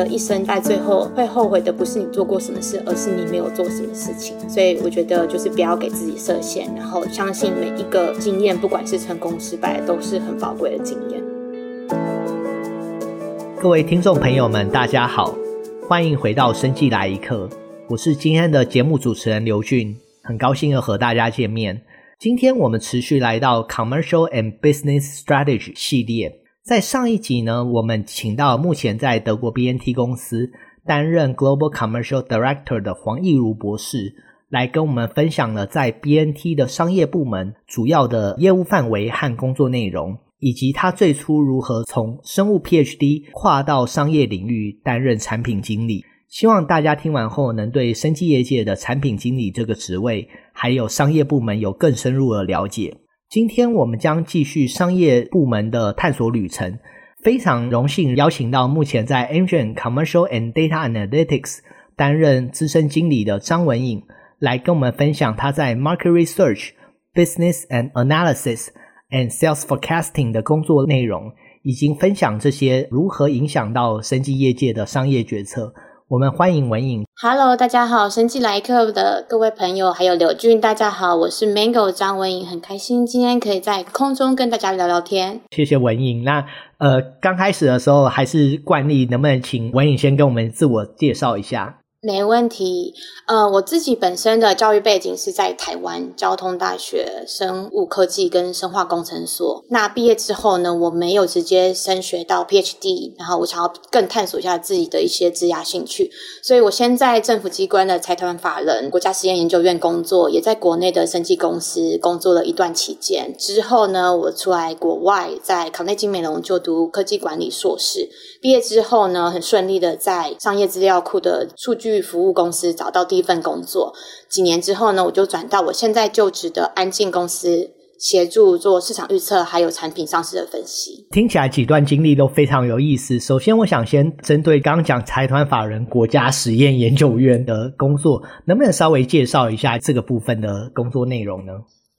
的一生在最后会后悔的不是你做过什么事，而是你没有做什么事情。所以我觉得就是不要给自己设限，然后相信每一个经验，不管是成功失败，都是很宝贵的经验。各位听众朋友们，大家好，欢迎回到生计来一课，我是今天的节目主持人刘俊，很高兴又和大家见面。今天我们持续来到 Commercial and Business Strategy 系列。在上一集呢，我们请到目前在德国 BNT 公司担任 Global Commercial Director 的黄义儒博士，来跟我们分享了在 BNT 的商业部门主要的业务范围和工作内容，以及他最初如何从生物 PhD 跨到商业领域担任产品经理。希望大家听完后能对生技业界的产品经理这个职位，还有商业部门有更深入的了解。今天我们将继续商业部门的探索旅程。非常荣幸邀请到目前在 Amgen Commercial and Data Analytics 担任资深经理的张文颖，来跟我们分享他在 Market Research、Business and Analysis and Sales Forecasting 的工作内容，以及分享这些如何影响到生技业界的商业决策。我们欢迎文颖。Hello，大家好，生技来客的各位朋友，还有柳俊，大家好，我是 Mango 张文颖，很开心今天可以在空中跟大家聊聊天。谢谢文颖。那呃，刚开始的时候还是惯例，能不能请文颖先跟我们自我介绍一下？没问题，呃，我自己本身的教育背景是在台湾交通大学生物科技跟生化工程所。那毕业之后呢，我没有直接升学到 PhD，然后我想要更探索一下自己的一些职涯兴趣，所以我先在政府机关的财团法人国家实验研究院工作，也在国内的生技公司工作了一段期间。之后呢，我出来国外，在考内基梅隆就读科技管理硕士。毕业之后呢，很顺利的在商业资料库的数据服务公司找到第一份工作。几年之后呢，我就转到我现在就职的安进公司，协助做市场预测还有产品上市的分析。听起来几段经历都非常有意思。首先，我想先针对刚刚讲财团法人国家实验研究院的工作，能不能稍微介绍一下这个部分的工作内容呢？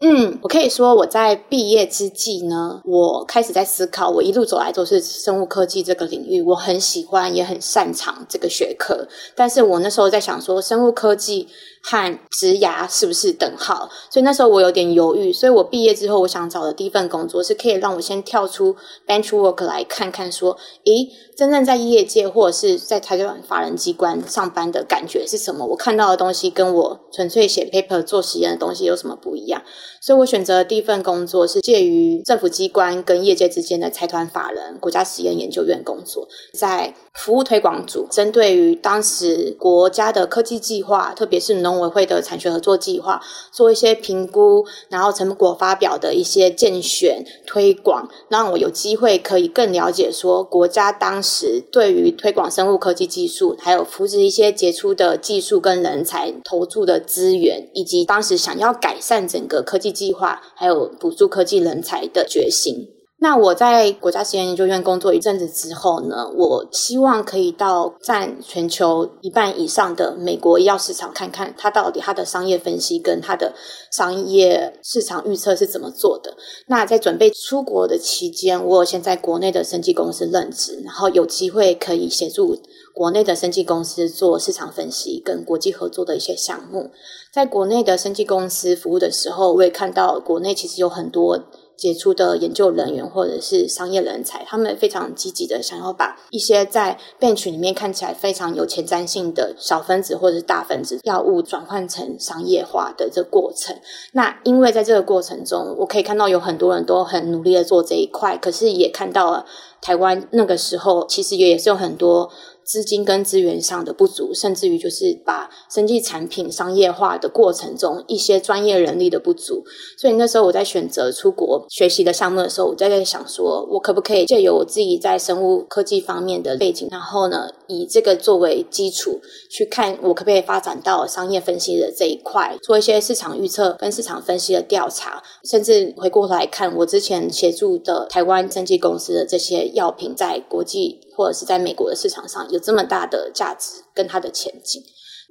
嗯，我可以说我在毕业之际呢，我开始在思考，我一路走来都是生物科技这个领域，我很喜欢也很擅长这个学科，但是我那时候在想说，生物科技和职涯是不是等号？所以那时候我有点犹豫。所以我毕业之后，我想找的第一份工作是可以让我先跳出 bench work 来看看，说，诶，真正在业界或者是在台湾法人机关上班的感觉是什么？我看到的东西跟我纯粹写 paper 做实验的东西有什么不一样？所以我选择第一份工作是介于政府机关跟业界之间的财团法人国家实验研究院工作，在服务推广组，针对于当时国家的科技计划，特别是农委会的产学合作计划，做一些评估，然后成果发表的一些荐选推广，让我有机会可以更了解说国家当时对于推广生物科技技术，还有扶持一些杰出的技术跟人才投注的资源，以及当时想要改善整个科计计划，还有补助科技人才的决心。那我在国家实验研究院工作一阵子之后呢，我希望可以到占全球一半以上的美国医药市场看看，它到底它的商业分析跟它的商业市场预测是怎么做的。那在准备出国的期间，我有先在国内的生技公司任职，然后有机会可以协助国内的生技公司做市场分析跟国际合作的一些项目。在国内的生技公司服务的时候，我也看到国内其实有很多。杰出的研究人员或者是商业人才，他们非常积极的想要把一些在 bench 里面看起来非常有前瞻性的小分子或者是大分子药物转换成商业化的这过程。那因为在这个过程中，我可以看到有很多人都很努力的做这一块，可是也看到了台湾那个时候其实也也是有很多。资金跟资源上的不足，甚至于就是把生技产品商业化的过程中一些专业人力的不足，所以那时候我在选择出国学习的项目的时候，我在在想说，我可不可以借由我自己在生物科技方面的背景，然后呢，以这个作为基础去看我可不可以发展到商业分析的这一块，做一些市场预测跟市场分析的调查，甚至回过头来看我之前协助的台湾生技公司的这些药品在国际或者是在美国的市场上有这么大的价值跟它的前景，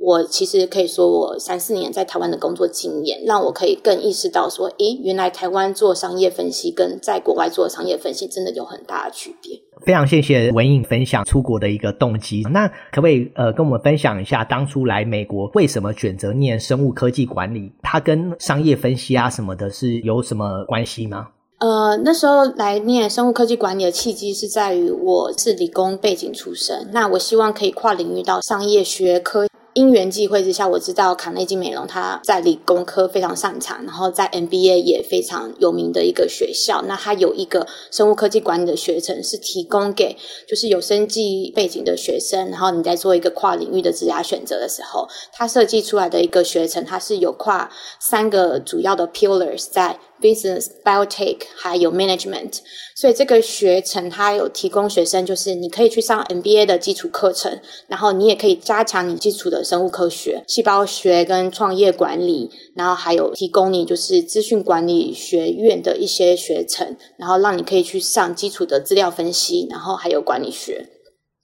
我其实可以说，我三四年在台湾的工作经验，让我可以更意识到说，诶，原来台湾做商业分析跟在国外做商业分析真的有很大的区别。非常谢谢文颖分享出国的一个动机。那可不可以呃跟我们分享一下，当初来美国为什么选择念生物科技管理？它跟商业分析啊什么的是有什么关系吗？呃，那时候来念生物科技管理的契机是在于我是理工背景出身，那我希望可以跨领域到商业学科。因缘际会之下，我知道卡内基美容他在理工科非常擅长，然后在 MBA 也非常有名的一个学校。那他有一个生物科技管理的学程，是提供给就是有生技背景的学生，然后你在做一个跨领域的职涯选择的时候，他设计出来的一个学程，它是有跨三个主要的 pillars 在。Business, Biotech，还有 Management，所以这个学程它有提供学生，就是你可以去上 MBA 的基础课程，然后你也可以加强你基础的生物科学、细胞学跟创业管理，然后还有提供你就是资讯管理学院的一些学程，然后让你可以去上基础的资料分析，然后还有管理学。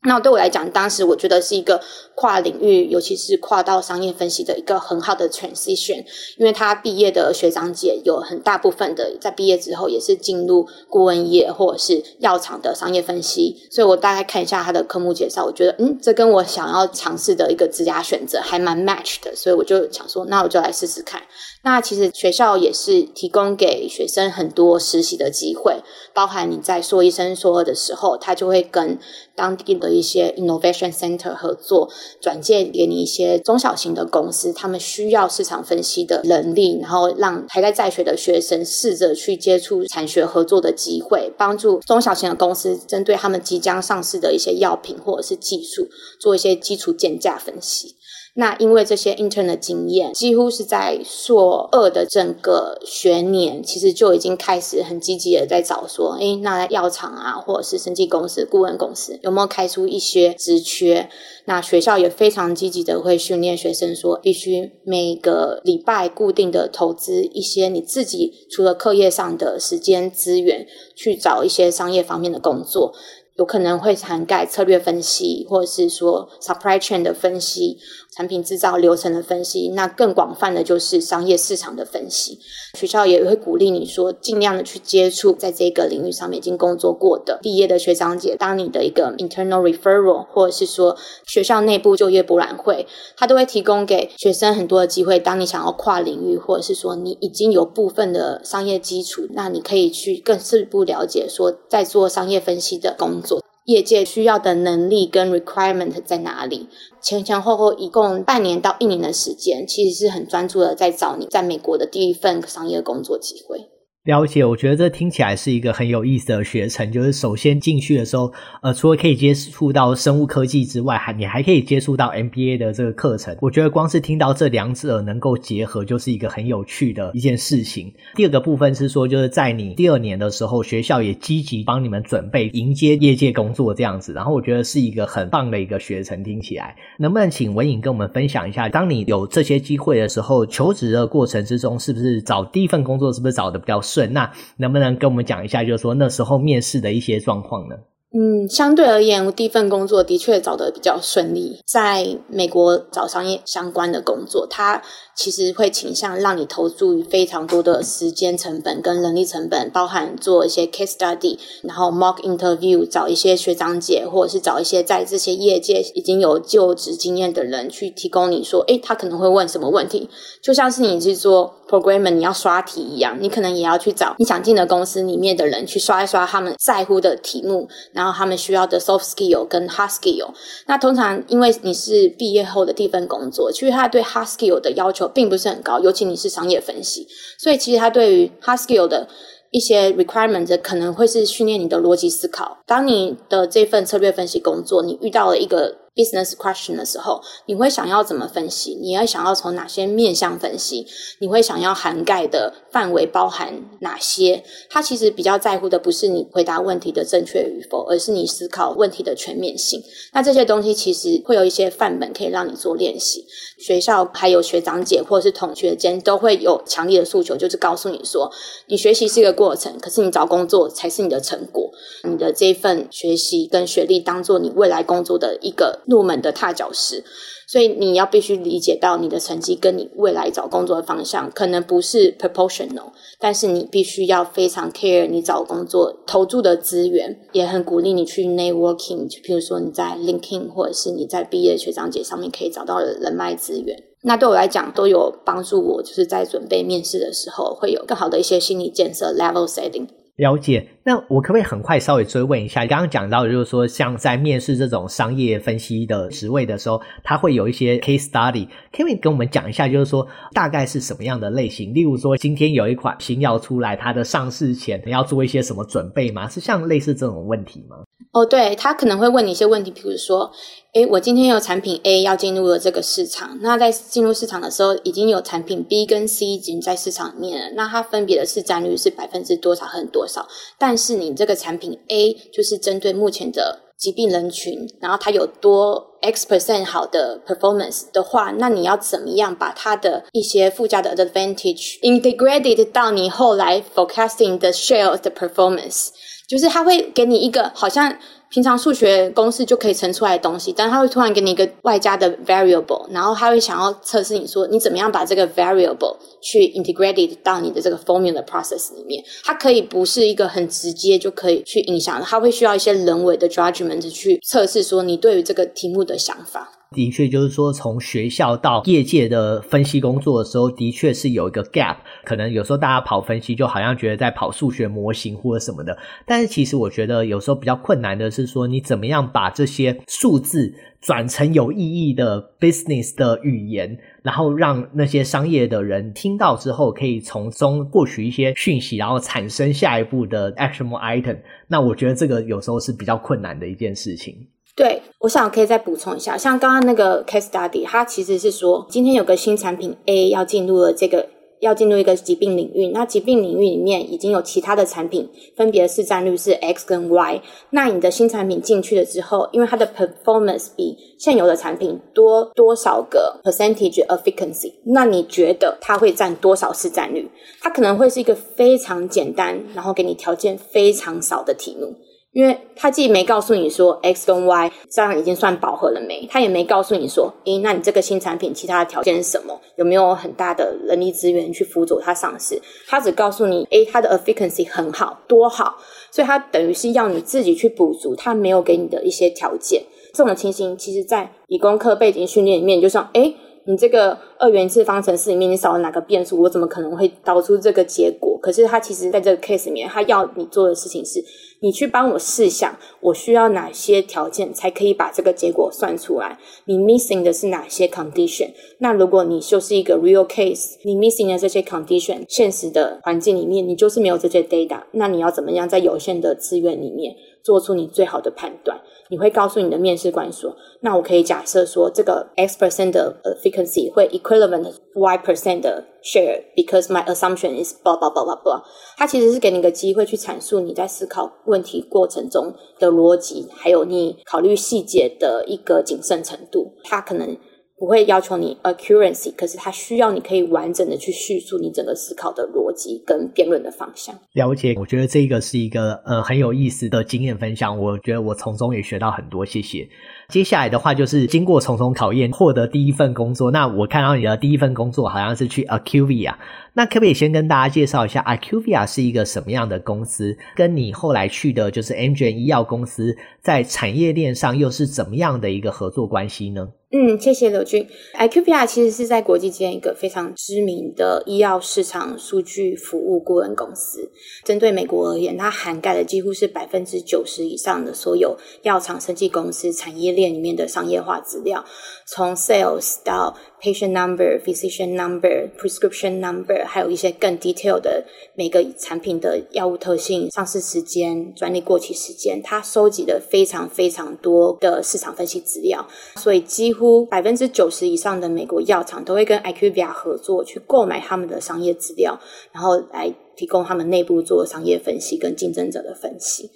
那对我来讲，当时我觉得是一个跨领域，尤其是跨到商业分析的一个很好的 transition，因为他毕业的学长姐有很大部分的在毕业之后也是进入顾问业或者是药厂的商业分析，所以我大概看一下他的科目介绍，我觉得嗯，这跟我想要尝试的一个职涯选择还蛮 match 的，所以我就想说，那我就来试试看。那其实学校也是提供给学生很多实习的机会，包含你在硕一升硕二的时候，他就会跟当地的一些 innovation center 合作，转介给你一些中小型的公司，他们需要市场分析的能力，然后让还在在学的学生试着去接触产学合作的机会，帮助中小型的公司针对他们即将上市的一些药品或者是技术，做一些基础建价分析。那因为这些 intern 的经验，几乎是在硕二的整个学年，其实就已经开始很积极的在找说，诶，那药厂啊，或者是生技公司、顾问公司有没有开出一些职缺？那学校也非常积极的会训练学生说，必须每个礼拜固定的投资一些你自己除了课业上的时间资源，去找一些商业方面的工作。有可能会涵盖策略分析，或者是说 supply chain 的分析、产品制造流程的分析。那更广泛的就是商业市场的分析。学校也会鼓励你说，尽量的去接触在这个领域上面已经工作过的毕业的学长姐，当你的一个 internal referral，或者是说学校内部就业博览会，它都会提供给学生很多的机会。当你想要跨领域，或者是说你已经有部分的商业基础，那你可以去更进一步了解说，在做商业分析的工作。业界需要的能力跟 requirement 在哪里？前前后后一共半年到一年的时间，其实是很专注的在找你在美国的第一份商业工作机会。了解，我觉得这听起来是一个很有意思的学程。就是首先进去的时候，呃，除了可以接触到生物科技之外，还你还可以接触到 MBA 的这个课程。我觉得光是听到这两者能够结合，就是一个很有趣的一件事情。第二个部分是说，就是在你第二年的时候，学校也积极帮你们准备迎接业界工作这样子。然后我觉得是一个很棒的一个学程，听起来。能不能请文颖跟我们分享一下，当你有这些机会的时候，求职的过程之中，是不是找第一份工作是不是找的比较那能不能跟我们讲一下，就是说那时候面试的一些状况呢？嗯，相对而言，第一份工作的确找的比较顺利。在美国找商业相关的工作，它其实会倾向让你投注于非常多的时间成本跟人力成本，包含做一些 case study，然后 mock interview，找一些学长姐，或者是找一些在这些业界已经有就职经验的人去提供你说，诶，他可能会问什么问题，就像是你去做 programmer，你要刷题一样，你可能也要去找你想进的公司里面的人去刷一刷他们在乎的题目，然后。然后他们需要的 soft skill 跟 hard skill，那通常因为你是毕业后的第一份工作，其实他对 hard skill 的要求并不是很高，尤其你是商业分析，所以其实他对于 hard skill 的一些 requirement 可能会是训练你的逻辑思考。当你的这份策略分析工作，你遇到了一个 business question 的时候，你会想要怎么分析？你会想要从哪些面向分析？你会想要涵盖的范围包含哪些？他其实比较在乎的不是你回答问题的正确与否，而是你思考问题的全面性。那这些东西其实会有一些范本可以让你做练习。学校还有学长姐或者是同学间都会有强烈的诉求，就是告诉你说，你学习是一个过程，可是你找工作才是你的成果。你的这份学习跟学历当做你未来工作的一个入门的踏脚石，所以你要必须理解到你的成绩跟你未来找工作的方向可能不是 proportional，但是你必须要非常 care 你找工作投注的资源，也很鼓励你去 networking，就譬如说你在 linking 或者是你在毕业学长姐上面可以找到的人脉资源。那对我来讲都有帮助，我就是在准备面试的时候会有更好的一些心理建设 level setting。了解，那我可不可以很快稍微追问一下？刚刚讲到就是说，像在面试这种商业分析的职位的时候，它会有一些 case study，可以跟我们讲一下，就是说大概是什么样的类型？例如说，今天有一款新药出来，它的上市前要做一些什么准备吗？是像类似这种问题吗？哦，对，他可能会问你一些问题，比如说，诶，我今天有产品 A 要进入了这个市场，那在进入市场的时候，已经有产品 B 跟 C 已经在市场里面了，那它分别的市占率是百分之多少和多少？但是你这个产品 A 就是针对目前的疾病人群，然后它有多 X percent 好的 performance 的话，那你要怎么样把它的一些附加的 advantage integrated 到你后来 forecasting 的 share 的 performance？就是他会给你一个好像平常数学公式就可以乘出来的东西，但他会突然给你一个外加的 variable，然后他会想要测试你说你怎么样把这个 variable 去 integrated 到你的这个 formula process 里面。它可以不是一个很直接就可以去影响的，它会需要一些人为的 judgment 去测试说你对于这个题目的想法。的确，就是说，从学校到业界的分析工作的时候，的确是有一个 gap。可能有时候大家跑分析，就好像觉得在跑数学模型或者什么的。但是其实我觉得有时候比较困难的是说，你怎么样把这些数字转成有意义的 business 的语言，然后让那些商业的人听到之后，可以从中获取一些讯息，然后产生下一步的 actionable item。那我觉得这个有时候是比较困难的一件事情。对，我想可以再补充一下，像刚刚那个 case study，它其实是说，今天有个新产品 A 要进入了这个，要进入一个疾病领域，那疾病领域里面已经有其他的产品，分别的市占率是 X 跟 Y，那你的新产品进去了之后，因为它的 performance 比现有的产品多多少个 percentage efficacy，那你觉得它会占多少市占率？它可能会是一个非常简单，然后给你条件非常少的题目。因为他既没告诉你说 X 跟 Y 这样已经算饱和了没，他也没告诉你说，诶，那你这个新产品其他的条件是什么？有没有很大的人力资源去辅佐它上市？他只告诉你，诶，它的 efficacy 很好，多好，所以他等于是要你自己去补足他没有给你的一些条件。这种情形，其实在理工科背景训练里面，就像，诶。你这个二元一次方程式里面，你少了哪个变数？我怎么可能会导出这个结果？可是他其实在这个 case 里面，他要你做的事情是，你去帮我试想，我需要哪些条件才可以把这个结果算出来？你 missing 的是哪些 condition？那如果你就是一个 real case，你 missing 的这些 condition，现实的环境里面，你就是没有这些 data，那你要怎么样在有限的资源里面做出你最好的判断？你会告诉你的面试官说：“那我可以假设说，这个 X percent 的 efficacy 会 equivalent Y percent 的 share because my assumption is blah blah blah blah blah。”它其实是给你一个机会去阐述你在思考问题过程中的逻辑，还有你考虑细节的一个谨慎程度。它可能。不会要求你 accuracy，可是它需要你可以完整的去叙述你整个思考的逻辑跟辩论的方向。了解，我觉得这个是一个呃很有意思的经验分享，我觉得我从中也学到很多，谢谢。接下来的话就是经过重重考验获得第一份工作，那我看到你的第一份工作好像是去 IQVIA，那可不可以先跟大家介绍一下 IQVIA 是一个什么样的公司？跟你后来去的就是 Amgen 医药公司在产业链上又是怎么样的一个合作关系呢？嗯，谢谢刘俊。IQPR 其实是在国际间一个非常知名的医药市场数据服务顾问公司。针对美国而言，它涵盖的几乎是百分之九十以上的所有药厂、生技公司产业链里面的商业化资料，从 sales 到 patient number、physician number、prescription number，还有一些更 detailed 的每个产品的药物特性、上市时间、专利过期时间，它收集了非常非常多的市场分析资料，所以几乎。百分之九十以上的美国药厂都会跟 IQVIA 合作，去购买他们的商业资料，然后来提供他们内部做商业分析跟竞争者的分析。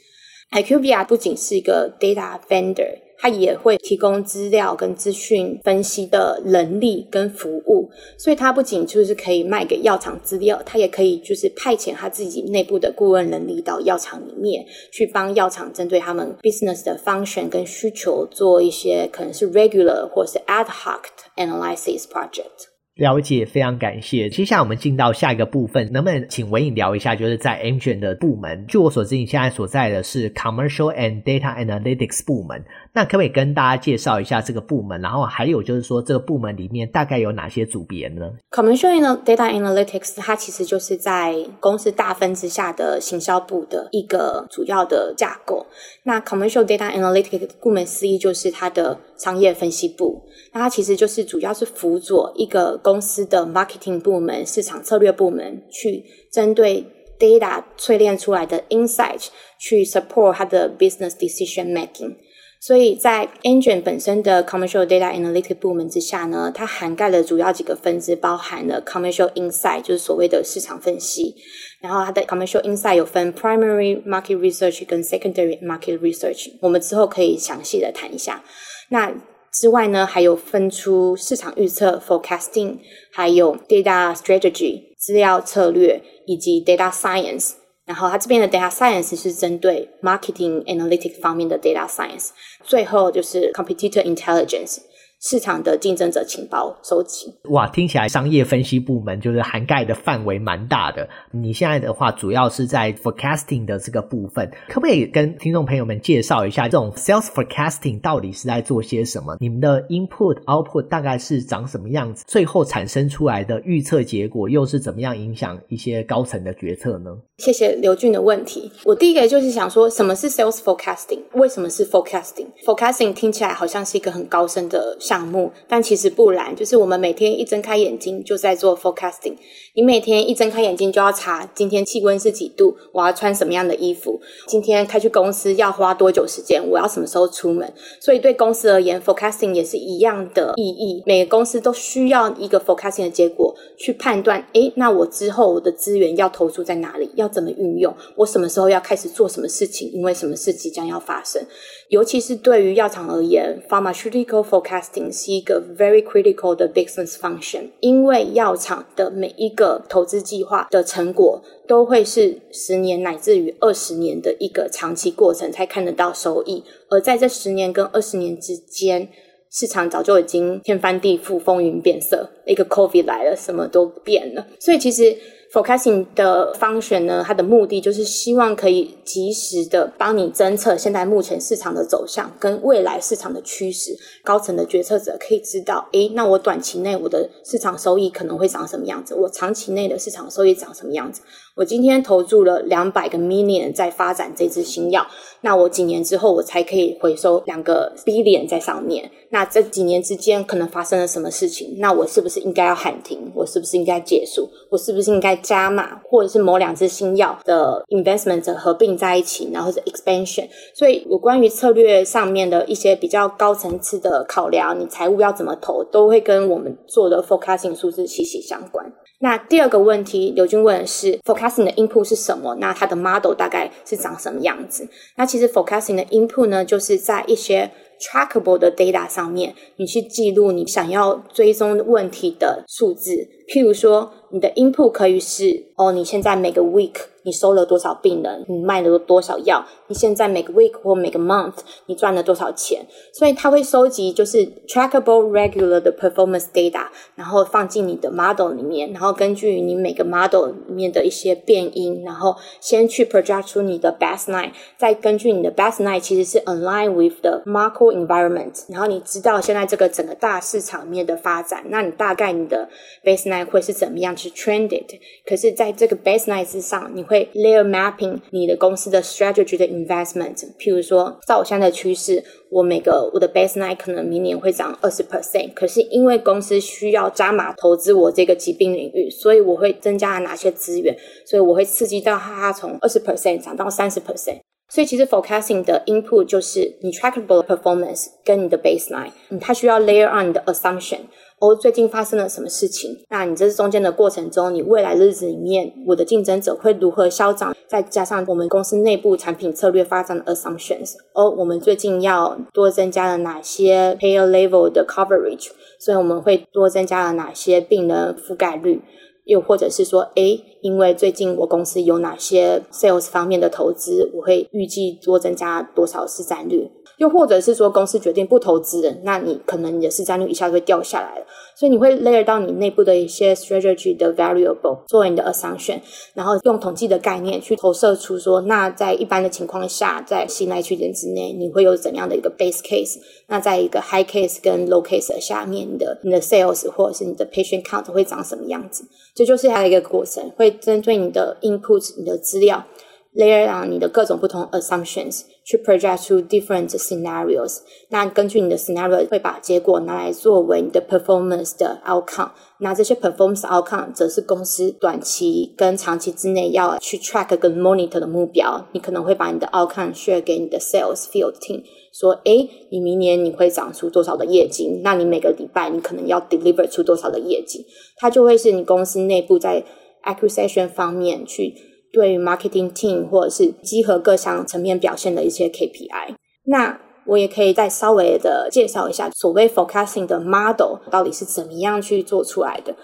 IQVIA 不仅是一个 data vendor，它也会提供资料跟资讯分析的能力跟服务，所以它不仅就是可以卖给药厂资料，它也可以就是派遣它自己内部的顾问能力到药厂里面去帮药厂针对他们 business 的 function 跟需求做一些可能是 regular 或是 ad hoc analysis project。了解，非常感谢。接下来我们进到下一个部分，能不能请文颖聊一下，就是在 Amgen 的部门？据我所知，你现在所在的是 Commercial and Data Analytics 部门。那可不可以跟大家介绍一下这个部门？然后还有就是说，这个部门里面大概有哪些组别呢？Commercial and Data Analytics 它其实就是在公司大分之下的行销部的一个主要的架构。那 Commercial Data Analytics 顾名思义就是它的商业分析部。那它其实就是主要是辅佐一个公司的 marketing 部门、市场策略部门，去针对 data 淬炼出来的 insight 去 support 它的 business decision making。所以在 Amgen 本身的 commercial data analytic 部门之下呢，它涵盖了主要几个分支，包含了 commercial insight，就是所谓的市场分析。然后它的 commercial insight 有分 primary market research 跟 secondary market research，我们之后可以详细的谈一下。那之外呢，还有分出市场预测 forecasting，还有 data strategy 资料策略，以及 data science。然后它这边的 data science 是针对 marketing analytics 方面的 data science。最后就是 competitor intelligence。市场的竞争者情报收集。哇，听起来商业分析部门就是涵盖的范围蛮大的。你现在的话，主要是在 forecasting 的这个部分，可不可以跟听众朋友们介绍一下，这种 sales forecasting 到底是在做些什么？你们的 input output 大概是长什么样子？最后产生出来的预测结果又是怎么样影响一些高层的决策呢？谢谢刘俊的问题。我第一个就是想说，什么是 sales forecasting？为什么是 forecasting？forecasting 听起来好像是一个很高深的。项目，但其实不然，就是我们每天一睁开眼睛就在做 forecasting。你每天一睁开眼睛就要查今天气温是几度，我要穿什么样的衣服，今天开去公司要花多久时间，我要什么时候出门。所以对公司而言，forecasting 也是一样的意义。每个公司都需要一个 forecasting 的结果去判断，诶，那我之后我的资源要投注在哪里，要怎么运用，我什么时候要开始做什么事情，因为什么事即将要发生。尤其是对于药厂而言，pharmaceutical forecasting 是一个 very critical 的 business function，因为药厂的每一个投资计划的成果都会是十年乃至于二十年的一个长期过程才看得到收益，而在这十年跟二十年之间，市场早就已经天翻地覆、风云变色，一个 COVID 来了，什么都变了，所以其实。Forecasting 的方选呢，它的目的就是希望可以及时的帮你侦测现在目前市场的走向跟未来市场的趋势。高层的决策者可以知道，诶，那我短期内我的市场收益可能会长什么样子？我长期内的市场收益长什么样子？我今天投注了两百个 million 在发展这支新药，那我几年之后我才可以回收两个 billion 在上面。那这几年之间可能发生了什么事情？那我是不是应该要喊停？我是不是应该结束？我是不是应该？加码，或者是某两支新药的 investment 合并在一起，然后是 expansion。所以有关于策略上面的一些比较高层次的考量，你财务要怎么投，都会跟我们做的 forecasting 数字息息相关。那第二个问题，刘军问的是 forecasting 的 input 是什么？那它的 model 大概是长什么样子？那其实 forecasting 的 input 呢，就是在一些 trackable 的 data 上面，你去记录你想要追踪问题的数字，譬如说。你的 input 可以是哦，你现在每个 week 你收了多少病人，你卖了多少药，你现在每个 week 或每个 month 你赚了多少钱，所以它会收集就是 trackable regular 的 performance data，然后放进你的 model 里面，然后根据你每个 model 里面的一些变因，然后先去 project 出你的 baseline，再根据你的 baseline 其实是 align with the macro environment，然后你知道现在这个整个大市场面的发展，那你大概你的 baseline 会是怎么样？去 trended，可是在这个 baseline 之上，你会 layer mapping 你的公司的 strategy 的 investment。譬如说，照我现在的趋势，我每个我的 baseline 可能明年会涨二十 percent，可是因为公司需要加码投资我这个疾病领域，所以我会增加了哪些资源？所以我会刺激到它从二十 percent 涨到三十 percent。所以其实 forecasting 的 input 就是你 trackable performance 跟你的 baseline，它需要 layer on 你的 assumption。哦，最近发生了什么事情？那你这中间的过程中，你未来日子里面，我的竞争者会如何消长？再加上我们公司内部产品策略发展的 assumptions，哦，我们最近要多增加了哪些 payer level 的 coverage？所以我们会多增加了哪些病人覆盖率？又或者是说，诶，因为最近我公司有哪些 sales 方面的投资，我会预计多增加多少市占率？又或者是说，公司决定不投资，那你可能你的市占率一下就会掉下来了。所以你会 layer 到你内部的一些 strategy 的 variable 作为你的 assumption，然后用统计的概念去投射出说，那在一般的情况下，在信赖区间之内，你会有怎样的一个 base case？那在一个 high case 跟 low case 下面，的你的 sales 或者是你的 patient count 会长什么样子？这就是它的一个过程，会针对你的 input、你的资料。layer on 你的各种不同 assumptions 去 project 出 different scenarios，那根据你的 scenario 会把结果拿来作为你的 performance 的 outcome，那这些 performance outcome 则是公司短期跟长期之内要去 track 跟 monitor 的目标。你可能会把你的 outcome share 给你的 sales field team，说，诶，你明年你会长出多少的业绩？那你每个礼拜你可能要 deliver 出多少的业绩？它就会是你公司内部在 acquisition 方面去。对于 marketing team 或者是集合各项层面表现的一些 KPI，那我也可以再稍微的介绍一下所谓 forecasting 的 model 到底是怎么样去做出来的。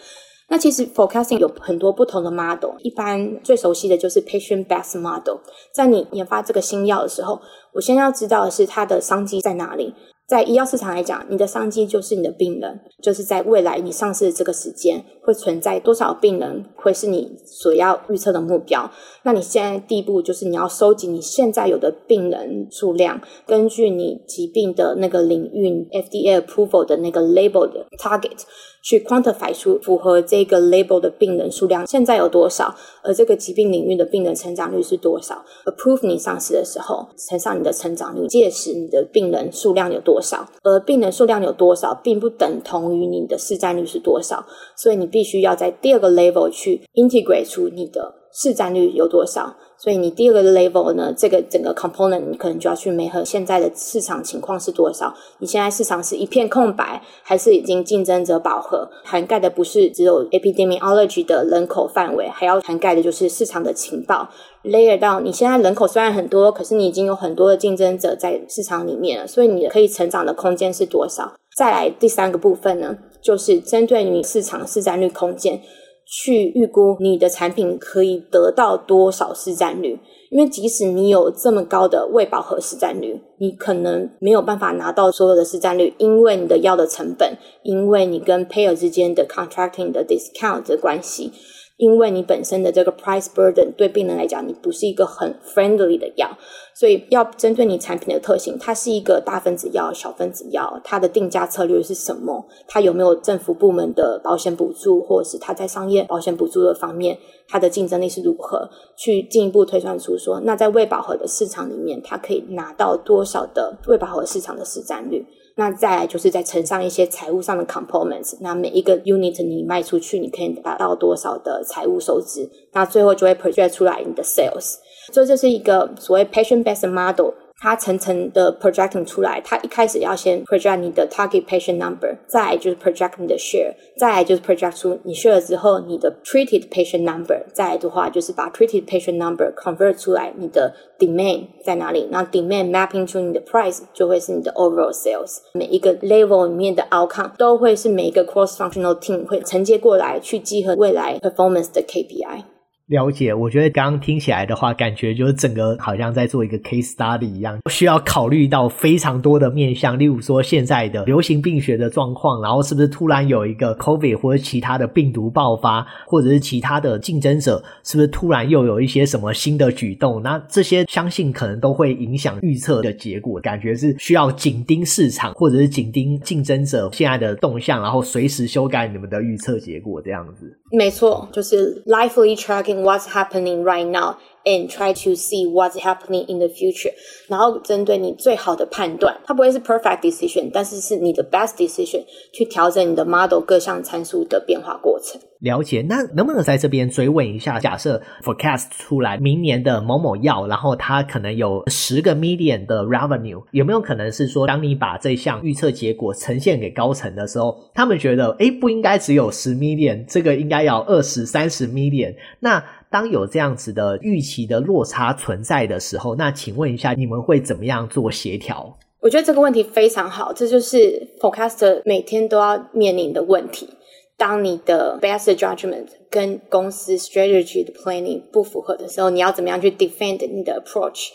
那其实 forecasting 有很多不同的 model，一般最熟悉的就是 patient based model。在你研发这个新药的时候，我先要知道的是它的商机在哪里。在医药市场来讲，你的商机就是你的病人，就是在未来你上市的这个时间会存在多少病人，会是你所要预测的目标。那你现在第一步就是你要收集你现在有的病人数量，根据你疾病的那个领域 FDA approval 的那个 label 的 target。去 quantify 出符合这个 label 的病人数量现在有多少，而这个疾病领域的病人成长率是多少？Approve 你上市的时候乘上你的成长率，届时你的病人数量有多少？而病人数量有多少，并不等同于你的市占率是多少，所以你必须要在第二个 level 去 integrate 出你的市占率有多少。所以你第二个 level 呢，这个整个 component 你可能就要去媒合现在的市场情况是多少？你现在市场是一片空白，还是已经竞争者饱和？涵盖的不是只有 epidemiology 的人口范围，还要涵盖的就是市场的情报。layer 到你现在人口虽然很多，可是你已经有很多的竞争者在市场里面了，所以你可以成长的空间是多少？再来第三个部分呢，就是针对你市场市占率空间。去预估你的产品可以得到多少市占率，因为即使你有这么高的未饱和市占率，你可能没有办法拿到所有的市占率，因为你的药的成本，因为你跟 payer 之间的 contracting 的 discount 的关系。因为你本身的这个 price burden 对病人来讲，你不是一个很 friendly 的药，所以要针对你产品的特性，它是一个大分子药、小分子药，它的定价策略是什么？它有没有政府部门的保险补助，或者是它在商业保险补助的方面，它的竞争力是如何？去进一步推算出说，那在未饱和的市场里面，它可以拿到多少的未饱和市场的市占率？那再来就是再乘上一些财务上的 components，那每一个 unit 你卖出去，你可以达到多少的财务收支？那最后就会 project 出来你的 sales。所以这是一个所谓 patient-based model。它层层的 projecting 出来，它一开始要先 project 你的 target patient number，再就是 project 你的 share，再来就是 project 出你 share 之后你的 treated patient number，再来的话就是把 treated patient number convert 出来，你的 demand 在哪里？那 demand mapping 出你的 price 就会是你的 overall sales。每一个 level 里面的 outcome 都会是每一个 cross functional team 会承接过来去集合未来 performance 的 KPI。了解，我觉得刚刚听起来的话，感觉就是整个好像在做一个 case study 一样，需要考虑到非常多的面向，例如说现在的流行病学的状况，然后是不是突然有一个 COVID 或者其他的病毒爆发，或者是其他的竞争者是不是突然又有一些什么新的举动？那这些相信可能都会影响预测的结果，感觉是需要紧盯市场或者是紧盯竞争者现在的动向，然后随时修改你们的预测结果这样子。没错，就是 lively tracking what's happening right now and try to see what's happening in the future，然后针对你最好的判断，它不会是 perfect decision，但是是你的 best decision 去调整你的 model 各项参数的变化过程。了解，那能不能在这边追问一下？假设 forecast 出来明年的某某药，然后它可能有十个 million 的 revenue，有没有可能是说，当你把这项预测结果呈现给高层的时候，他们觉得，诶，不应该只有十 million，这个应该要二十三十 million？那当有这样子的预期的落差存在的时候，那请问一下，你们会怎么样做协调？我觉得这个问题非常好，这就是 forecaster 每天都要面临的问题。当你的 best judgment 跟公司 strategy 的 planning 不符合的时候，你要怎么样去 defend 你的 approach？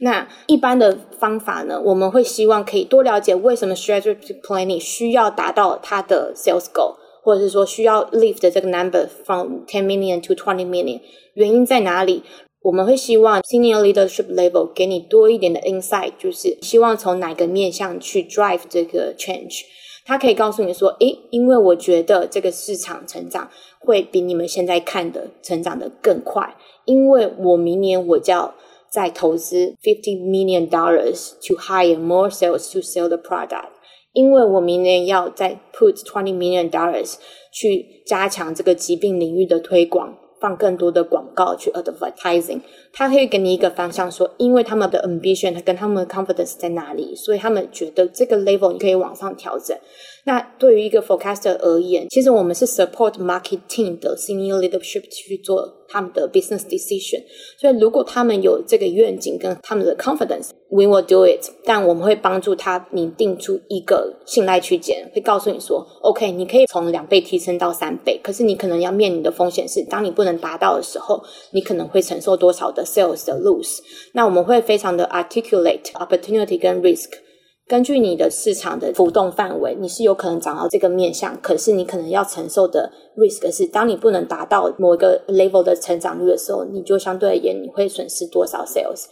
那一般的方法呢？我们会希望可以多了解为什么 strategy planning 需要达到它的 sales goal，或者是说需要 lift 这个 number from ten million to twenty million，原因在哪里？我们会希望 senior leadership level 给你多一点的 insight，就是希望从哪个面向去 drive 这个 change。他可以告诉你说：“诶，因为我觉得这个市场成长会比你们现在看的成长得更快，因为我明年我就要再投资 fifty million dollars to hire more sales to sell the product， 因为我明年要再 put twenty million dollars 去加强这个疾病领域的推广。”放更多的广告去 advertising，他可以给你一个方向说，因为他们的 ambition 跟他们的 confidence 在哪里，所以他们觉得这个 level 你可以往上调整。那对于一个 forecaster 而言，其实我们是 support marketing 的 senior leadership 去做他们的 business decision。所以如果他们有这个愿景跟他们的 confidence，we will do it。但我们会帮助他拟定出一个信赖区间，会告诉你说，OK，你可以从两倍提升到三倍，可是你可能要面临的风险是，当你不能达到的时候，你可能会承受多少的 sales 的 lose。那我们会非常的 articulate opportunity 跟 risk。根据你的市场的浮动范围，你是有可能涨到这个面向，可是你可能要承受的 risk 是，当你不能达到某一个 level 的成长率的时候，你就相对而言你会损失多少 sales。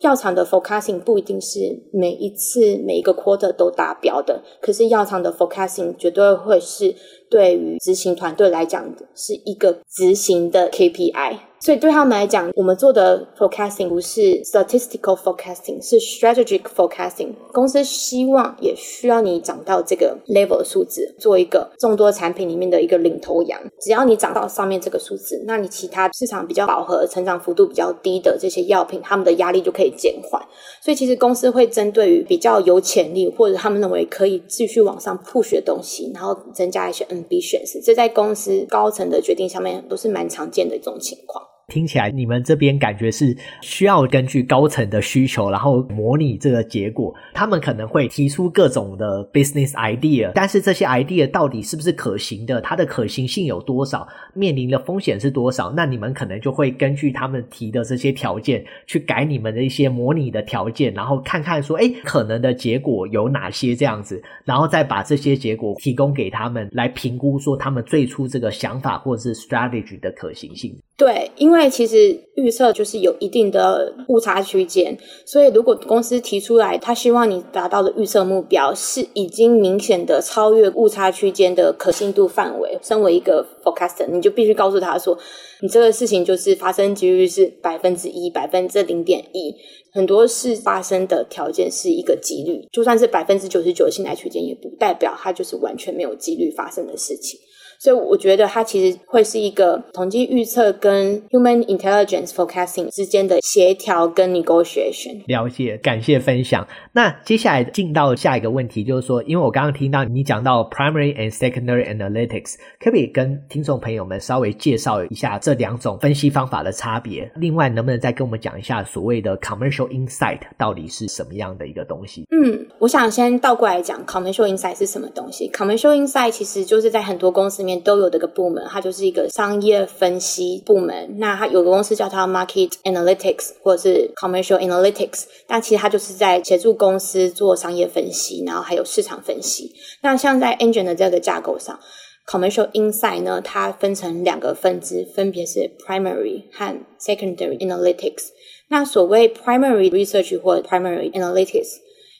药厂的 forecasting 不一定是每一次每一个 quarter 都达标的，可是药厂的 forecasting 绝对会是对于执行团队来讲是一个执行的 KPI。所以对他们来讲，我们做的 forecasting 不是 statistical forecasting，是 strategic forecasting。公司希望也需要你涨到这个 level 的数字，做一个众多产品里面的一个领头羊。只要你涨到上面这个数字，那你其他市场比较饱和、成长幅度比较低的这些药品，他们的压力就可以减缓。所以其实公司会针对于比较有潜力或者他们认为可以继续往上 push 的东西，然后增加一些 ambitions。这在公司高层的决定上面都是蛮常见的一种情况。听起来你们这边感觉是需要根据高层的需求，然后模拟这个结果。他们可能会提出各种的 business idea，但是这些 idea 到底是不是可行的？它的可行性有多少？面临的风险是多少？那你们可能就会根据他们提的这些条件去改你们的一些模拟的条件，然后看看说，诶，可能的结果有哪些这样子，然后再把这些结果提供给他们来评估，说他们最初这个想法或者是 strategy 的可行性。对，因为其实预测就是有一定的误差区间，所以如果公司提出来，他希望你达到的预测目标是已经明显的超越误差区间的可信度范围，身为一个 forecaster，你就必须告诉他说，你这个事情就是发生几率是百分之一、百分之零点一，很多事发生的条件是一个几率，就算是百分之九十九的信赖区间，也不代表它就是完全没有几率发生的事情。所以我觉得它其实会是一个统计预测跟 human intelligence forecasting 之间的协调跟 negotiation。了解，感谢分享。那接下来进到下一个问题，就是说，因为我刚刚听到你讲到 primary and secondary analytics，可不可以跟听众朋友们稍微介绍一下这两种分析方法的差别？另外，能不能再跟我们讲一下所谓的 commercial insight 到底是什么样的一个东西？嗯，我想先倒过来讲 commercial insight 是什么东西。commercial insight 其实就是在很多公司里都有这个部门，它就是一个商业分析部门。那它有个公司叫它 Market Analytics 或者是 Commercial Analytics，但其实它就是在协助公司做商业分析，然后还有市场分析。那像在 Engine 的这个架构上，Commercial Insight 呢，它分成两个分支，分别是 Primary 和 Secondary Analytics。那所谓 Primary Research 或 Primary Analytics，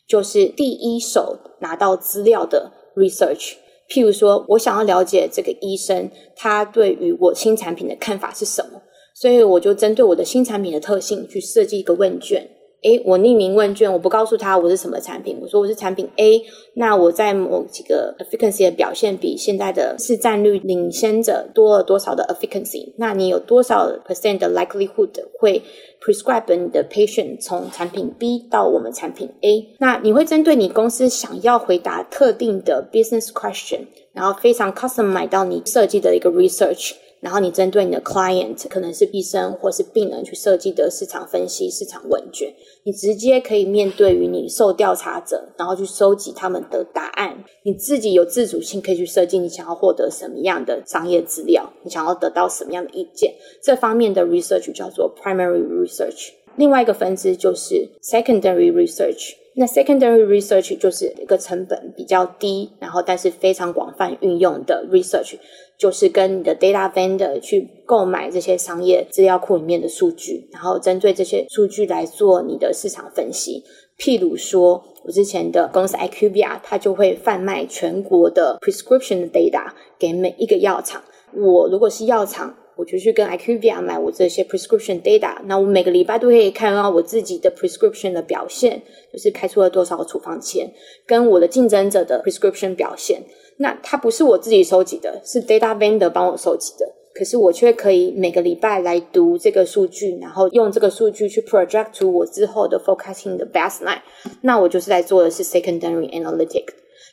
就是第一手拿到资料的 Research。譬如说，我想要了解这个医生他对于我新产品的看法是什么，所以我就针对我的新产品的特性去设计一个问卷。诶，我匿名问卷，我不告诉他我是什么产品，我说我是产品 A，那我在某几个 efficacy 的表现比现在的市占率领先者多了多少的 efficacy？那你有多少 percent 的 likelihood 会 prescribe 你的 patient 从产品 B 到我们产品 A？那你会针对你公司想要回答特定的 business question，然后非常 custom 买到你设计的一个 research。然后你针对你的 client，可能是医生或是病人去设计的市场分析、市场问卷，你直接可以面对于你受调查者，然后去收集他们的答案。你自己有自主性，可以去设计你想要获得什么样的商业资料，你想要得到什么样的意见。这方面的 research 叫做 primary research。另外一个分支就是 secondary research。那 secondary research 就是一个成本比较低，然后但是非常广泛运用的 research。就是跟你的 data vendor 去购买这些商业资料库里面的数据，然后针对这些数据来做你的市场分析。譬如说，我之前的公司 IQVIA，它就会贩卖全国的 prescription data 给每一个药厂。我如果是药厂，我就去跟 IQVIA 买我这些 prescription data，那我每个礼拜都可以看到我自己的 prescription 的表现，就是开出了多少个处方签，跟我的竞争者的 prescription 表现。那它不是我自己收集的，是 data vendor 帮我收集的。可是我却可以每个礼拜来读这个数据，然后用这个数据去 project 出我之后的 forecasting 的 baseline。那我就是在做的是 secondary analytic。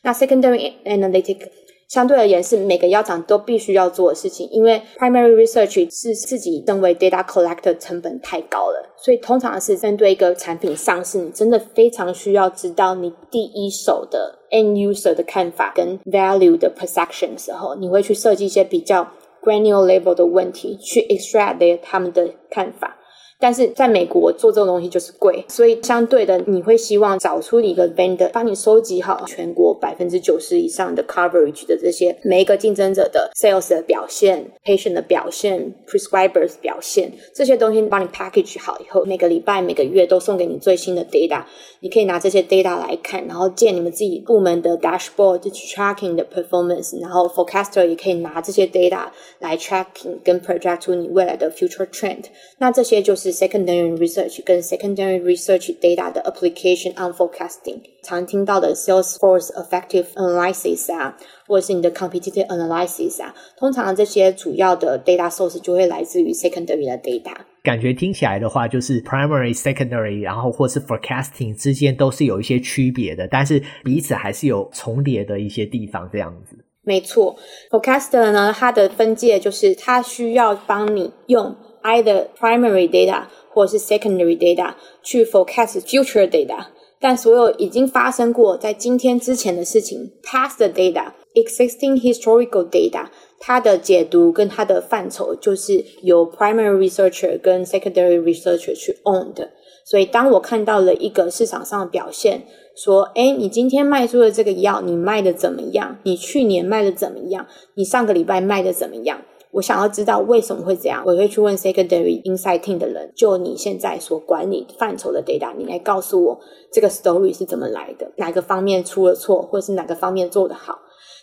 那 secondary analytic 相对而言是每个药厂都必须要做的事情，因为 primary research 是自己认为 data collector 成本太高了，所以通常是针对一个产品上市，你真的非常需要知道你第一手的 end user 的看法跟 value 的 perception 的时候，你会去设计一些比较 granular level 的问题，去 extract 他们的看法。但是在美国做这种东西就是贵，所以相对的，你会希望找出一个 vendor 帮你收集好全国百分之九十以上的 coverage 的这些每一个竞争者的 sales 的表现、patient 的表现、prescribers 表现这些东西，帮你 package 好以后，每个礼拜、每个月都送给你最新的 data，你可以拿这些 data 来看，然后建你们自己部门的 dashboard tracking 的 performance，然后 forecaster 也可以拿这些 data 来 tracking 跟 project 出你未来的 future trend，那这些就是。Secondary research 跟 secondary research data 的 application on forecasting，常听到的 Salesforce effective analysis 啊，或者是你的 competitive analysis 啊，通常这些主要的 data source 就会来自于 secondary 的 data。感觉听起来的话，就是 primary、secondary，然后或是 forecasting 之间都是有一些区别的，但是彼此还是有重叠的一些地方，这样子。没错，forecaster 呢，它的分界就是它需要帮你用。Either primary data 或是 secondary data 去 forecast future data，但所有已经发生过在今天之前的事情，past data、existing historical data，它的解读跟它的范畴就是由 primary researcher 跟 secondary researcher 去 own 的。所以当我看到了一个市场上的表现，说，诶，你今天卖出的这个药，你卖的怎么样？你去年卖的怎么样？你上个礼拜卖的怎么样？我想要知道为什么会这样，我会去问 secondary insight team 的人，就你现在所管理范畴的 data，你来告诉我这个 story 是怎么来的，哪个方面出了错，或是哪个方面做得好。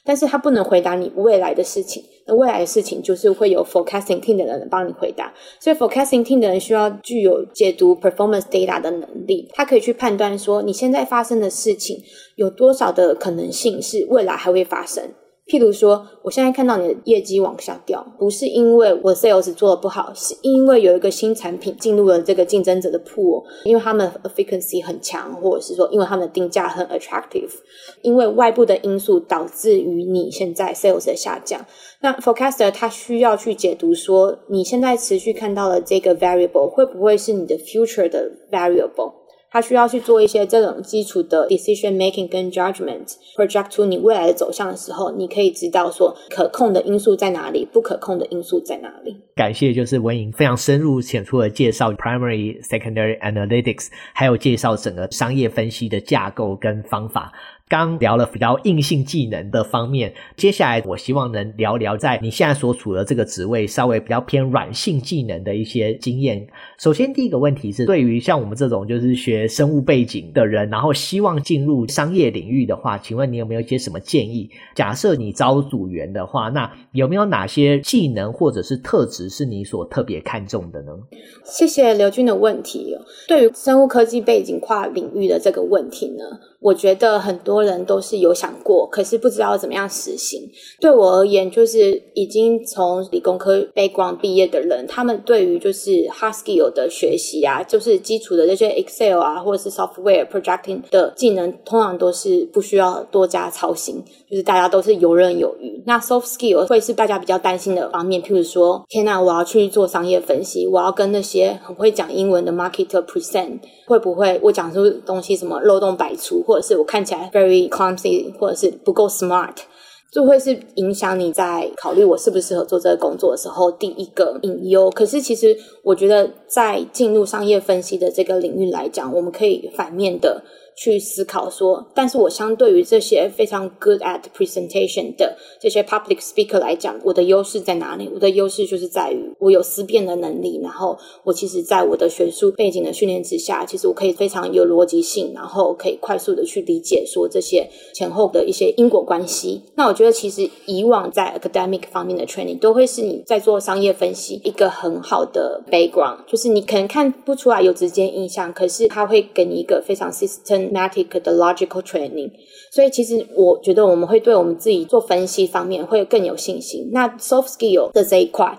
但是他不能回答你未来的事情，那未来的事情就是会有 forecasting team 的人帮你回答。所以 forecasting team 的人需要具有解读 performance data 的能力，他可以去判断说你现在发生的事情有多少的可能性是未来还会发生。譬如说，我现在看到你的业绩往下掉，不是因为我 sales 做的不好，是因为有一个新产品进入了这个竞争者的铺因为他们 efficacy 很强，或者是说因为他们的定价很 attractive，因为外部的因素导致于你现在 sales 的下降。那 forecaster 他需要去解读说，你现在持续看到的这个 variable 会不会是你的 future 的 variable？他需要去做一些这种基础的 decision making 跟 judgment，project 出你未来的走向的时候，你可以知道说可控的因素在哪里，不可控的因素在哪里。感谢，就是文莹非常深入浅出的介绍 primary、secondary analytics，还有介绍整个商业分析的架构跟方法。刚聊了比较硬性技能的方面，接下来我希望能聊聊在你现在所处的这个职位稍微比较偏软性技能的一些经验。首先，第一个问题是，对于像我们这种就是学生物背景的人，然后希望进入商业领域的话，请问你有没有一些什么建议？假设你招组员的话，那有没有哪些技能或者是特质是你所特别看重的呢？谢谢刘军的问题。对于生物科技背景跨领域的这个问题呢，我觉得很多多人都是有想过，可是不知道怎么样实行。对我而言，就是已经从理工科背光毕业的人，他们对于就是 Haskell 的学习啊，就是基础的这些 Excel 啊，或者是 software projecting 的技能，通常都是不需要多加操心，就是大家都是游刃有余。那 soft skill 会是大家比较担心的方面，譬如说，天哪，我要去做商业分析，我要跟那些很会讲英文的 marketer present，会不会我讲出东西什么漏洞百出，或者是我看起来 very clumsy，或者是不够 smart，就会是影响你在考虑我适不适合做这个工作的时候第一个隐忧。可是其实我觉得，在进入商业分析的这个领域来讲，我们可以反面的。去思考说，但是我相对于这些非常 good at presentation 的这些 public speaker 来讲，我的优势在哪里？我的优势就是在于我有思辨的能力，然后我其实在我的学术背景的训练之下，其实我可以非常有逻辑性，然后可以快速的去理解说这些前后的一些因果关系。那我觉得其实以往在 academic 方面的 training 都会是你在做商业分析一个很好的 background，就是你可能看不出来有直接印象，可是它会给你一个非常 system。Matic 的 logical training，所以其实我觉得我们会对我们自己做分析方面会更有信心。那 soft skill 的这一块。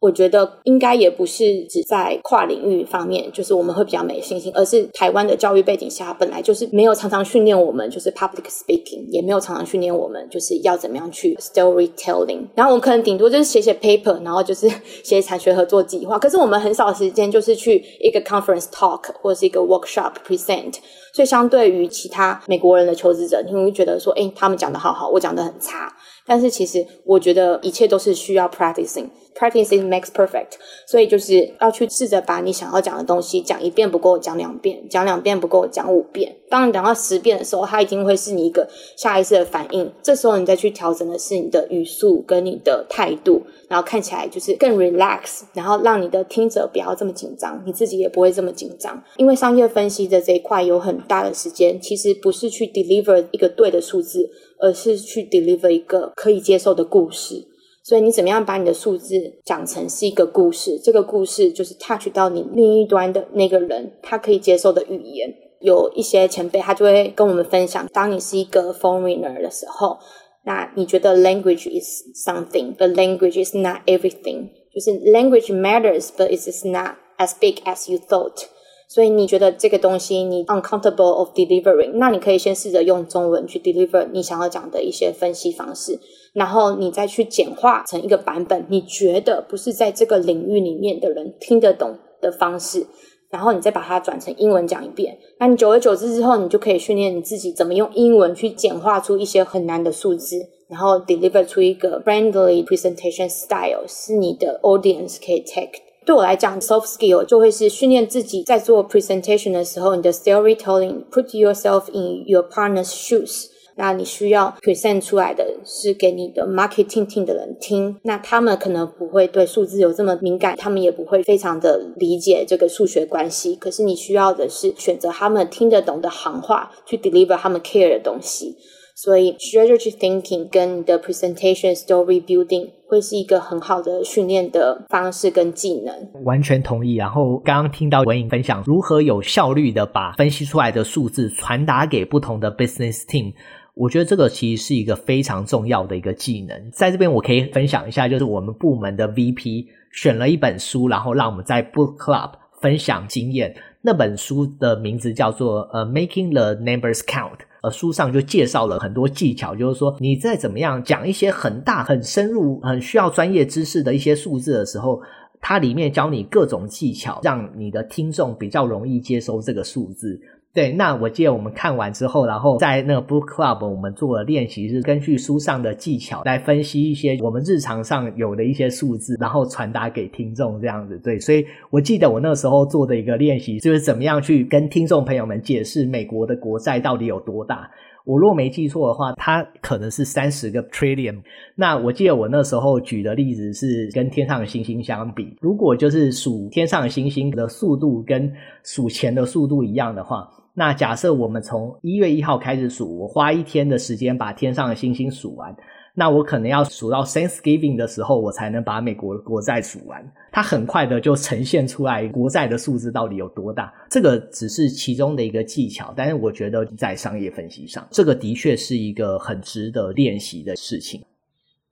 我觉得应该也不是只在跨领域方面，就是我们会比较没信心，而是台湾的教育背景下，本来就是没有常常训练我们就是 public speaking，也没有常常训练我们就是要怎么样去 storytelling。然后我们可能顶多就是写写 paper，然后就是 写产学合作计划。可是我们很少时间就是去一个 conference talk 或者是一个 workshop present。所以相对于其他美国人的求职者，你会觉得说，诶，他们讲的好好，我讲的很差。但是其实我觉得一切都是需要 practicing。Practicing makes perfect，所以就是要去试着把你想要讲的东西讲一遍不够，讲两遍，讲两遍不够，讲五遍。当你讲到十遍的时候，它一定会是你一个下意识的反应。这时候你再去调整的是你的语速跟你的态度，然后看起来就是更 relax，然后让你的听者不要这么紧张，你自己也不会这么紧张。因为商业分析的这一块有很大的时间，其实不是去 deliver 一个对的数字，而是去 deliver 一个可以接受的故事。所以你怎么样把你的数字讲成是一个故事？这个故事就是 touch 到你另一端的那个人，他可以接受的语言。有一些前辈他就会跟我们分享，当你是一个 foreigner 的时候，那你觉得 language is something，but language is not everything。就是 language matters，but it is not as big as you thought。所以你觉得这个东西你 uncomfortable of delivering，那你可以先试着用中文去 deliver 你想要讲的一些分析方式。然后你再去简化成一个版本，你觉得不是在这个领域里面的人听得懂的方式，然后你再把它转成英文讲一遍。那你久而久之之后，你就可以训练你自己怎么用英文去简化出一些很难的数字，然后 deliver 出一个 friendly presentation style，是你的 audience 可以 take。对我来讲，soft skill 就会是训练自己在做 presentation 的时候，你的 storytelling，put yourself in your partner's shoes。那你需要 present 出来的是给你的 marketing team 的人听，那他们可能不会对数字有这么敏感，他们也不会非常的理解这个数学关系。可是你需要的是选择他们听得懂的行话，去 deliver 他们 care 的东西。所以 strategy thinking 跟你的 presentation story building 会是一个很好的训练的方式跟技能。完全同意。然后刚刚听到文颖分享如何有效率的把分析出来的数字传达给不同的 business team。我觉得这个其实是一个非常重要的一个技能，在这边我可以分享一下，就是我们部门的 VP 选了一本书，然后让我们在 Book Club 分享经验。那本书的名字叫做呃 Making the Numbers Count，呃，书上就介绍了很多技巧，就是说你在怎么样讲一些很大、很深入、很需要专业知识的一些数字的时候，它里面教你各种技巧，让你的听众比较容易接收这个数字。对，那我记得我们看完之后，然后在那个 book club 我们做了练习，是根据书上的技巧来分析一些我们日常上有的一些数字，然后传达给听众这样子。对，所以我记得我那时候做的一个练习，就是怎么样去跟听众朋友们解释美国的国债到底有多大。我若没记错的话，它可能是三十个 trillion。那我记得我那时候举的例子是跟天上的星星相比，如果就是数天上的星星的速度跟数钱的速度一样的话，那假设我们从一月一号开始数，我花一天的时间把天上的星星数完。那我可能要数到 Thanksgiving 的时候，我才能把美国国债数完。它很快的就呈现出来国债的数字到底有多大。这个只是其中的一个技巧，但是我觉得在商业分析上，这个的确是一个很值得练习的事情。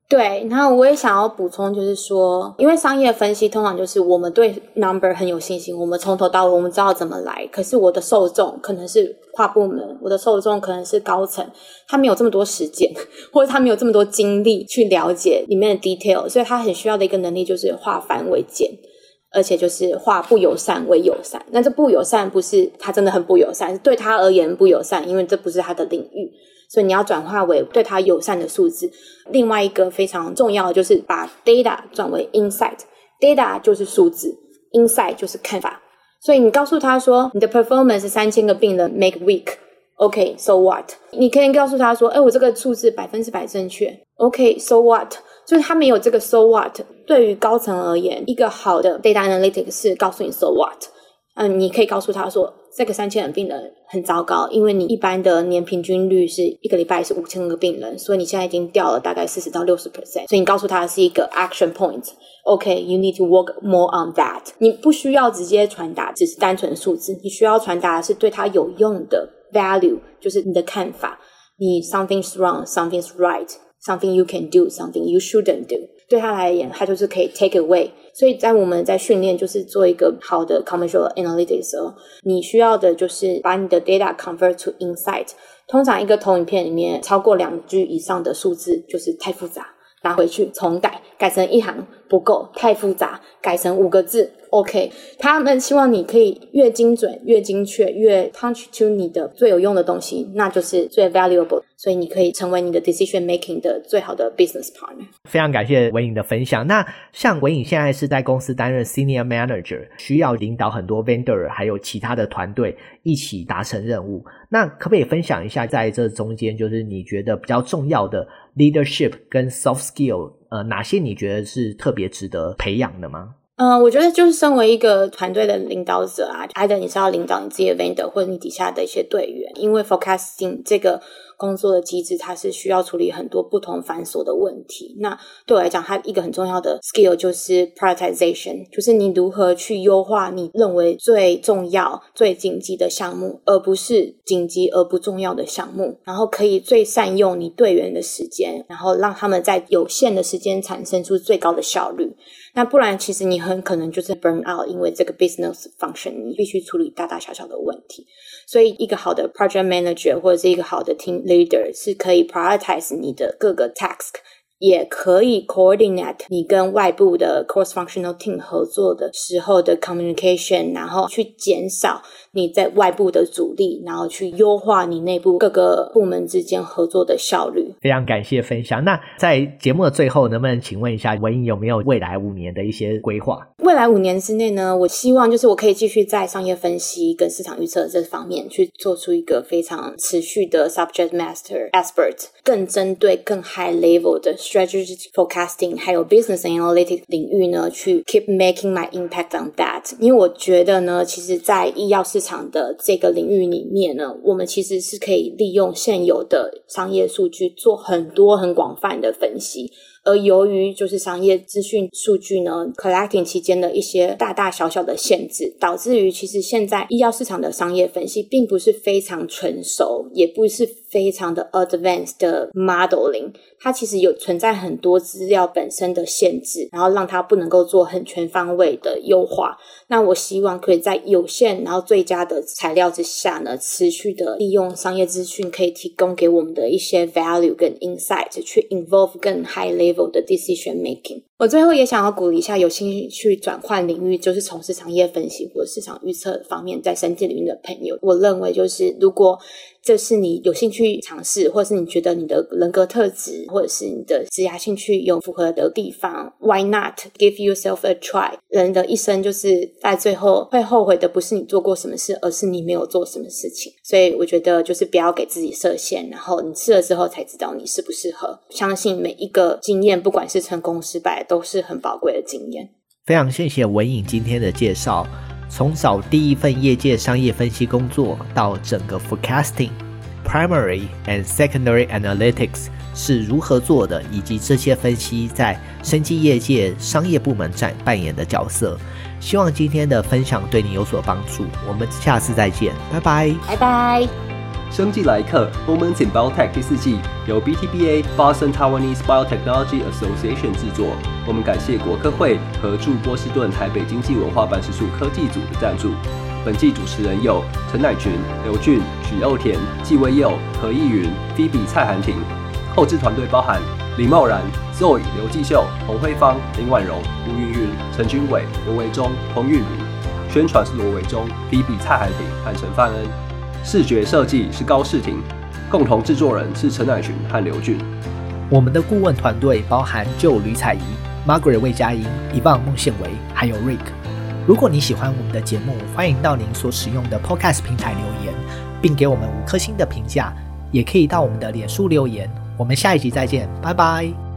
对，然后我也想要补充，就是说，因为商业分析通常就是我们对 number 很有信心，我们从头到尾我们知道怎么来。可是我的受众可能是跨部门，我的受众可能是高层，他没有这么多时间，或者他没有这么多精力去了解里面的 detail，所以他很需要的一个能力就是化繁为简，而且就是化不友善为友善。那这不友善不是他真的很不友善，是对他而言不友善，因为这不是他的领域。所以你要转化为对他友善的数字。另外一个非常重要的就是把 data 转为 insight，data 就是数字，insight 就是看法。所以你告诉他说，你的 performance 三千个病人 make week，OK，so what？你可以告诉他说，哎，我这个数字百分之百正确，OK，so what？就是他没有这个 so what。对于高层而言，一个好的 data analytics 是告诉你 so what。嗯，你可以告诉他说，这个三千人病人很糟糕，因为你一般的年平均率是一个礼拜是五千个病人，所以你现在已经掉了大概四十到六十 percent，所以你告诉他是一个 action point。OK，you need to work more on that。你不需要直接传达只是单纯数字，你需要传达的是对他有用的 value，就是你的看法。你 something's wrong，something's right，something you can do，something you shouldn't do。对他来言，他就是可以 take away。所以在我们在训练，就是做一个好的 commercial analytics 时候，你需要的就是把你的 data convert to insight。通常一个投影片里面超过两句以上的数字就是太复杂，拿回去重改，改成一行不够，太复杂，改成五个字。OK，他们希望你可以越精准、越精确、越 punch to 你的最有用的东西，那就是最 valuable。所以你可以成为你的 decision making 的最好的 business partner。非常感谢文颖的分享。那像文颖现在是在公司担任 senior manager，需要领导很多 vendor 还有其他的团队一起达成任务。那可不可以分享一下，在这中间就是你觉得比较重要的 leadership 跟 soft skill，呃，哪些你觉得是特别值得培养的吗？嗯、我觉得就是身为一个团队的领导者啊，either 你是要领导你自己的 vendor，或者你底下的一些队员，因为 forecasting 这个工作的机制，它是需要处理很多不同繁琐的问题。那对我来讲，它一个很重要的 skill 就是 prioritization，就是你如何去优化你认为最重要、最紧急的项目，而不是紧急而不重要的项目。然后可以最善用你队员的时间，然后让他们在有限的时间产生出最高的效率。那不然，其实你很可能就是 burn out，因为这个 business function 你必须处理大大小小的问题。所以，一个好的 project manager 或者是一个好的 team leader 是可以 prioritize 你的各个 task， 也可以 coordinate 你跟外部的 cross functional team 合作的时候的 communication，然后去减少。你在外部的阻力，然后去优化你内部各个部门之间合作的效率。非常感谢分享。那在节目的最后，能不能请问一下文英有没有未来五年的一些规划？未来五年之内呢，我希望就是我可以继续在商业分析跟市场预测这方面去做出一个非常持续的 subject master expert，更针对更 high level 的 strategic forecasting 还有 business analytics 领域呢，去 keep making my impact on that。因为我觉得呢，其实，在医药市场的这个领域里面呢，我们其实是可以利用现有的商业数据做很多很广泛的分析。而由于就是商业资讯数据呢，collecting 期间的一些大大小小的限制，导致于其实现在医药市场的商业分析并不是非常成熟，也不是非常的 advanced 的 modeling。它其实有存在很多资料本身的限制，然后让它不能够做很全方位的优化。那我希望可以在有限然后最佳的材料之下呢，持续的利用商业资讯可以提供给我们的一些 value 跟 insight，去 involve 更 high level。Level 的 decision making。我最后也想要鼓励一下有兴趣转换领域，就是从事商业分析或者市场预测方面，在生技领域的朋友，我认为就是如果这是你有兴趣尝试，或是你觉得你的人格特质，或者是你的职业兴趣有符合的地方，Why not give yourself a try？人的一生就是在最后会后悔的，不是你做过什么事，而是你没有做什么事情。所以我觉得就是不要给自己设限，然后你试了之后才知道你适不适合。相信每一个经验，不管是成功失败，都是很宝贵的经验。非常谢谢文颖今天的介绍，从找第一份业界商业分析工作到整个 forecasting、primary and secondary analytics 是如何做的，以及这些分析在生技业界商业部门在扮演的角色。希望今天的分享对你有所帮助。我们下次再见，拜拜，拜拜。生技来一课 Moments in Biotech 第四季由 BTBA Boston Taiwanese Biotechnology Association 制作。我们感谢国科会和驻波士顿台北经济文化办事处科技组的赞助。本季主持人有陈乃群、刘俊、许佑田、纪威佑、何义云、Phoebe 蔡涵婷。后制团队包含李茂然、Zoe、刘继秀、洪辉芳、林婉容、吴云云、陈君伟、罗维忠、彭韵如。宣传是罗维忠、Phoebe 蔡涵婷和陈范恩。视觉设计是高世廷，共同制作人是陈乃群和刘俊。我们的顾问团队包含旧吕彩仪、Margaret 魏佳音、伊旺孟宪维，还有 Rick。如果你喜欢我们的节目，欢迎到您所使用的 Podcast 平台留言，并给我们五颗星的评价，也可以到我们的脸书留言。我们下一集再见，拜拜。